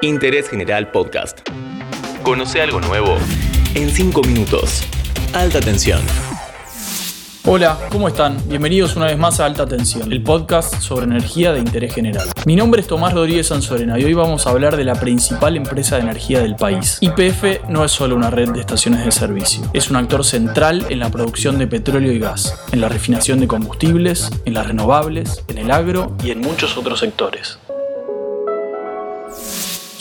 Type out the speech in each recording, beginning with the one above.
Interés General Podcast. Conoce algo nuevo en 5 minutos. Alta tensión. Hola, ¿cómo están? Bienvenidos una vez más a Alta Tensión, el podcast sobre energía de interés general. Mi nombre es Tomás Rodríguez Sanzorena y hoy vamos a hablar de la principal empresa de energía del país. YPF no es solo una red de estaciones de servicio, es un actor central en la producción de petróleo y gas, en la refinación de combustibles, en las renovables, en el agro y en muchos otros sectores.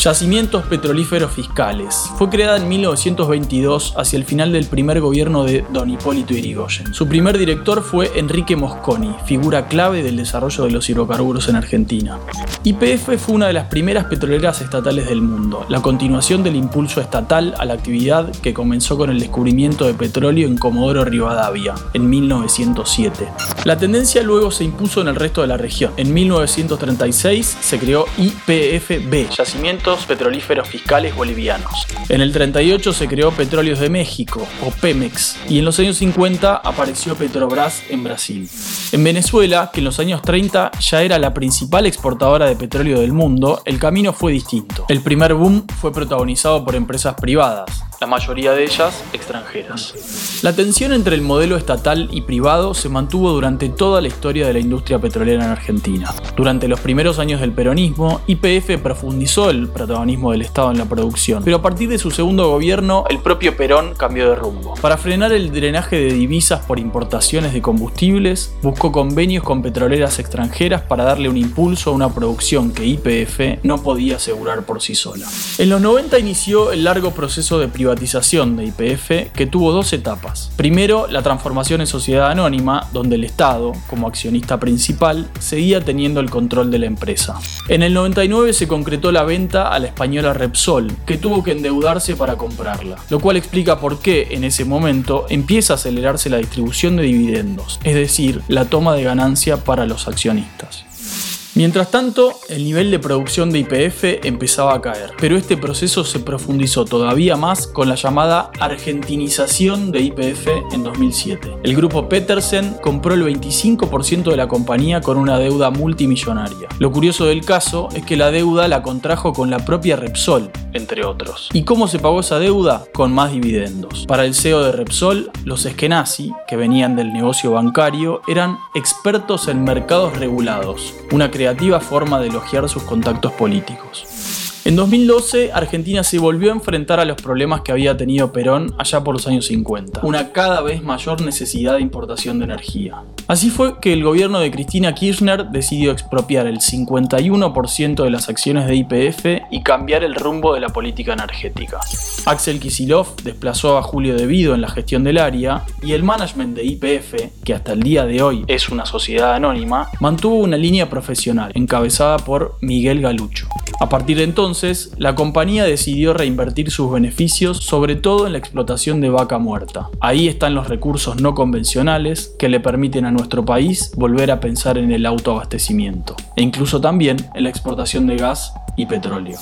Yacimientos Petrolíferos Fiscales. Fue creada en 1922 hacia el final del primer gobierno de Don Hipólito Yrigoyen. Su primer director fue Enrique Mosconi, figura clave del desarrollo de los hidrocarburos en Argentina. YPF fue una de las primeras petroleras estatales del mundo, la continuación del impulso estatal a la actividad que comenzó con el descubrimiento de petróleo en Comodoro Rivadavia en 1907. La tendencia luego se impuso en el resto de la región. En 1936 se creó YPFB, Yacimientos petrolíferos fiscales bolivianos. En el 38 se creó Petróleos de México, o Pemex, y en los años 50 apareció Petrobras en Brasil. En Venezuela, que en los años 30 ya era la principal exportadora de petróleo del mundo, el camino fue distinto. El primer boom fue protagonizado por empresas privadas, la mayoría de ellas extranjeras. La tensión entre el modelo estatal y privado se mantuvo durante toda la historia de la industria petrolera en Argentina. Durante los primeros años del peronismo, YPF profundizó el protagonismo del Estado en la producción, pero a partir de su segundo gobierno, el propio Perón cambió de rumbo. Para frenar el drenaje de divisas por importaciones de combustibles, buscó convenios con petroleras extranjeras para darle un impulso a una producción que YPF no podía asegurar por sí sola. En los 90 inició el largo proceso de privatización privatización de IPF que tuvo dos etapas. Primero, la transformación en sociedad anónima, donde el Estado, como accionista principal, seguía teniendo el control de la empresa. En el 99 se concretó la venta a la española Repsol, que tuvo que endeudarse para comprarla, lo cual explica por qué en ese momento empieza a acelerarse la distribución de dividendos, es decir, la toma de ganancia para los accionistas. Mientras tanto, el nivel de producción de IPF empezaba a caer, pero este proceso se profundizó todavía más con la llamada argentinización de IPF en 2007. El grupo Petersen compró el 25% de la compañía con una deuda multimillonaria. Lo curioso del caso es que la deuda la contrajo con la propia Repsol, entre otros. ¿Y cómo se pagó esa deuda? Con más dividendos. Para el CEO de Repsol, los Eskenazi, que venían del negocio bancario, eran expertos en mercados regulados, una creativa forma de elogiar sus contactos políticos. En 2012, Argentina se volvió a enfrentar a los problemas que había tenido Perón allá por los años 50, una cada vez mayor necesidad de importación de energía. Así fue que el gobierno de Cristina Kirchner decidió expropiar el 51% de las acciones de IPF y cambiar el rumbo de la política energética. Axel Kisilov desplazó a Julio Devido en la gestión del área y el management de IPF, que hasta el día de hoy es una sociedad anónima, mantuvo una línea profesional encabezada por Miguel Galucho. A partir de entonces, la compañía decidió reinvertir sus beneficios sobre todo en la explotación de vaca muerta. Ahí están los recursos no convencionales que le permiten a nuestro país volver a pensar en el autoabastecimiento e incluso también en la exportación de gas y petróleo.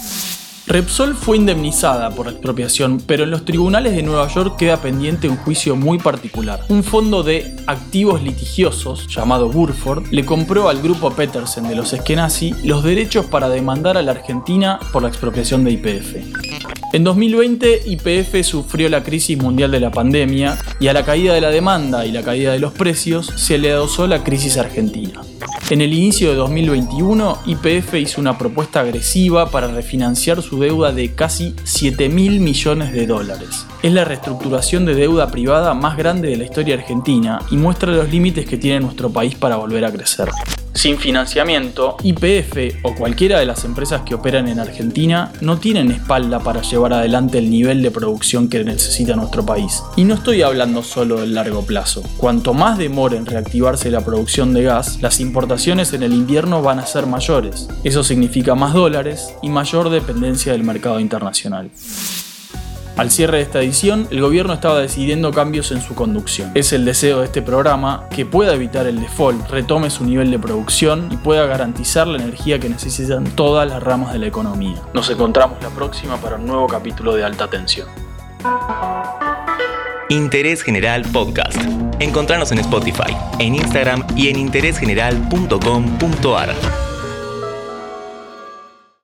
Repsol fue indemnizada por la expropiación, pero en los tribunales de Nueva York queda pendiente un juicio muy particular. Un fondo de activos litigiosos, llamado Burford, le compró al grupo Petersen de los Eskenazi los derechos para demandar a la Argentina por la expropiación de IPF. En 2020, IPF sufrió la crisis mundial de la pandemia y a la caída de la demanda y la caída de los precios se le adosó la crisis argentina. En el inicio de 2021, IPF hizo una propuesta agresiva para refinanciar su deuda de casi 7 mil millones de dólares. Es la reestructuración de deuda privada más grande de la historia argentina y muestra los límites que tiene nuestro país para volver a crecer. Sin financiamiento, IPF o cualquiera de las empresas que operan en Argentina no tienen espalda para llevar adelante el nivel de producción que necesita nuestro país. Y no estoy hablando solo del largo plazo. Cuanto más demore en reactivarse la producción de gas, las importaciones en el invierno van a ser mayores. Eso significa más dólares y mayor dependencia del mercado internacional. Al cierre de esta edición, el gobierno estaba decidiendo cambios en su conducción. Es el deseo de este programa que pueda evitar el default, retome su nivel de producción y pueda garantizar la energía que necesitan todas las ramas de la economía. Nos encontramos la próxima para un nuevo capítulo de Alta Tensión. Interés General Podcast. Encontrarnos en Spotify, en Instagram y en interésgeneral.com.ar.